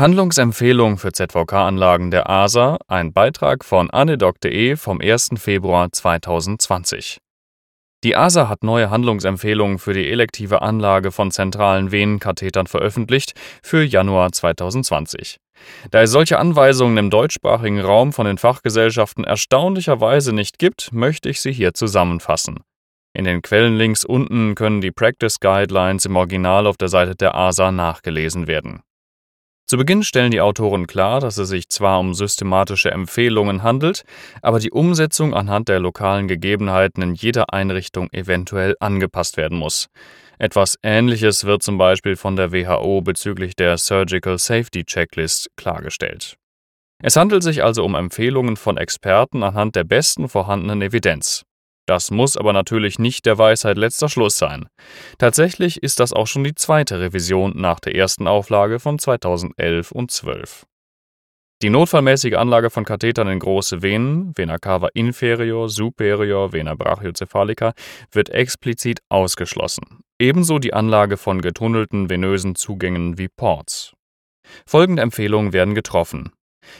Handlungsempfehlung für ZVK-Anlagen der ASA, ein Beitrag von anedoc.de vom 1. Februar 2020. Die ASA hat neue Handlungsempfehlungen für die elektive Anlage von zentralen Venenkathetern veröffentlicht für Januar 2020. Da es solche Anweisungen im deutschsprachigen Raum von den Fachgesellschaften erstaunlicherweise nicht gibt, möchte ich sie hier zusammenfassen. In den Quellenlinks unten können die Practice Guidelines im Original auf der Seite der ASA nachgelesen werden. Zu Beginn stellen die Autoren klar, dass es sich zwar um systematische Empfehlungen handelt, aber die Umsetzung anhand der lokalen Gegebenheiten in jeder Einrichtung eventuell angepasst werden muss. Etwas Ähnliches wird zum Beispiel von der WHO bezüglich der Surgical Safety Checklist klargestellt. Es handelt sich also um Empfehlungen von Experten anhand der besten vorhandenen Evidenz. Das muss aber natürlich nicht der Weisheit letzter Schluss sein. Tatsächlich ist das auch schon die zweite Revision nach der ersten Auflage von 2011 und 12. Die notfallmäßige Anlage von Kathetern in große Venen, Vena cava inferior, superior, Vena brachiocephalica, wird explizit ausgeschlossen. Ebenso die Anlage von getunnelten venösen Zugängen wie Ports. Folgende Empfehlungen werden getroffen.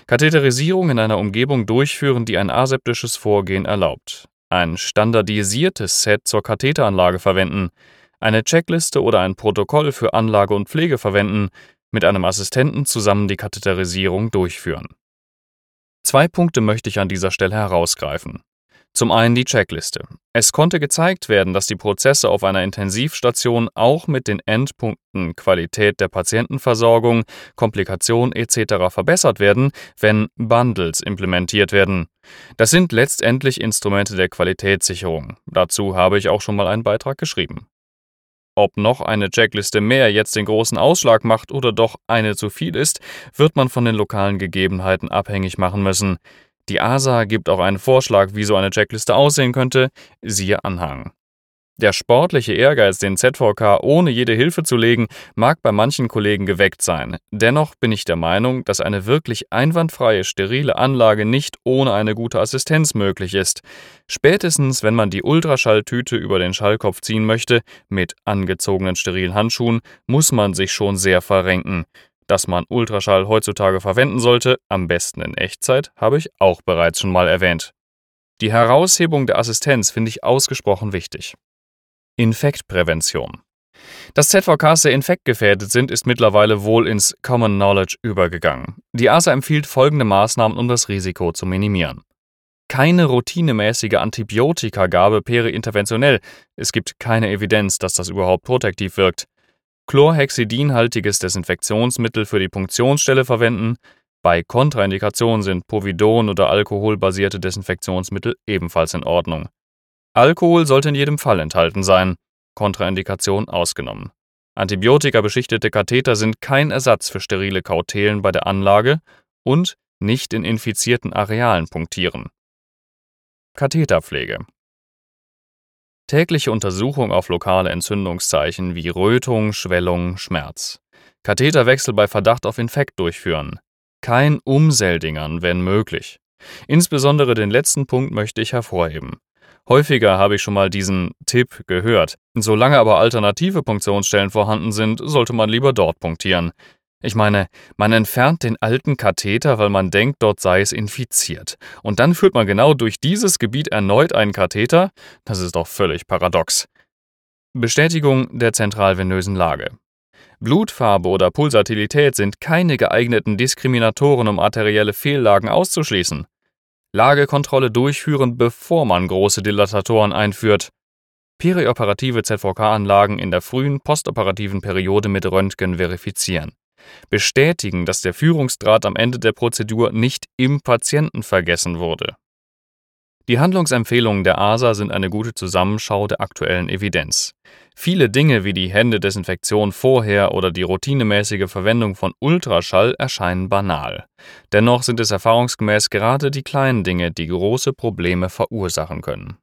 Katheterisierung in einer Umgebung durchführen, die ein aseptisches Vorgehen erlaubt ein standardisiertes Set zur Katheteranlage verwenden, eine Checkliste oder ein Protokoll für Anlage und Pflege verwenden, mit einem Assistenten zusammen die Katheterisierung durchführen. Zwei Punkte möchte ich an dieser Stelle herausgreifen. Zum einen die Checkliste. Es konnte gezeigt werden, dass die Prozesse auf einer Intensivstation auch mit den Endpunkten Qualität der Patientenversorgung, Komplikation etc. verbessert werden, wenn Bundles implementiert werden. Das sind letztendlich Instrumente der Qualitätssicherung. Dazu habe ich auch schon mal einen Beitrag geschrieben. Ob noch eine Checkliste mehr jetzt den großen Ausschlag macht oder doch eine zu viel ist, wird man von den lokalen Gegebenheiten abhängig machen müssen. Die ASA gibt auch einen Vorschlag, wie so eine Checkliste aussehen könnte, siehe Anhang. Der sportliche Ehrgeiz, den ZVK ohne jede Hilfe zu legen, mag bei manchen Kollegen geweckt sein. Dennoch bin ich der Meinung, dass eine wirklich einwandfreie, sterile Anlage nicht ohne eine gute Assistenz möglich ist. Spätestens, wenn man die Ultraschalltüte über den Schallkopf ziehen möchte, mit angezogenen sterilen Handschuhen, muss man sich schon sehr verrenken. Dass man Ultraschall heutzutage verwenden sollte, am besten in Echtzeit, habe ich auch bereits schon mal erwähnt. Die Heraushebung der Assistenz finde ich ausgesprochen wichtig. Infektprävention. Dass ZVKs sehr infektgefährdet sind, ist mittlerweile wohl ins Common Knowledge übergegangen. Die ASA empfiehlt folgende Maßnahmen, um das Risiko zu minimieren. Keine routinemäßige Antibiotikagabe periinterventionell. Es gibt keine Evidenz, dass das überhaupt protektiv wirkt. Chlorhexidinhaltiges Desinfektionsmittel für die Punktionsstelle verwenden. Bei Kontraindikationen sind Povidon oder alkoholbasierte Desinfektionsmittel ebenfalls in Ordnung. Alkohol sollte in jedem Fall enthalten sein, Kontraindikation ausgenommen. Antibiotika-beschichtete Katheter sind kein Ersatz für sterile Kautelen bei der Anlage und nicht in infizierten Arealen punktieren. Katheterpflege Tägliche Untersuchung auf lokale Entzündungszeichen wie Rötung, Schwellung, Schmerz. Katheterwechsel bei Verdacht auf Infekt durchführen. Kein Umseldingern, wenn möglich. Insbesondere den letzten Punkt möchte ich hervorheben. Häufiger habe ich schon mal diesen Tipp gehört. Solange aber alternative Punktionsstellen vorhanden sind, sollte man lieber dort punktieren. Ich meine, man entfernt den alten Katheter, weil man denkt, dort sei es infiziert. Und dann führt man genau durch dieses Gebiet erneut einen Katheter? Das ist doch völlig paradox. Bestätigung der zentralvenösen Lage. Blutfarbe oder Pulsatilität sind keine geeigneten Diskriminatoren, um arterielle Fehllagen auszuschließen. Lagekontrolle durchführen, bevor man große Dilatatoren einführt. Perioperative ZVK-Anlagen in der frühen postoperativen Periode mit Röntgen verifizieren bestätigen, dass der Führungsdraht am Ende der Prozedur nicht im Patienten vergessen wurde. Die Handlungsempfehlungen der ASA sind eine gute Zusammenschau der aktuellen Evidenz. Viele Dinge wie die Händedesinfektion vorher oder die routinemäßige Verwendung von Ultraschall erscheinen banal. Dennoch sind es erfahrungsgemäß gerade die kleinen Dinge, die große Probleme verursachen können.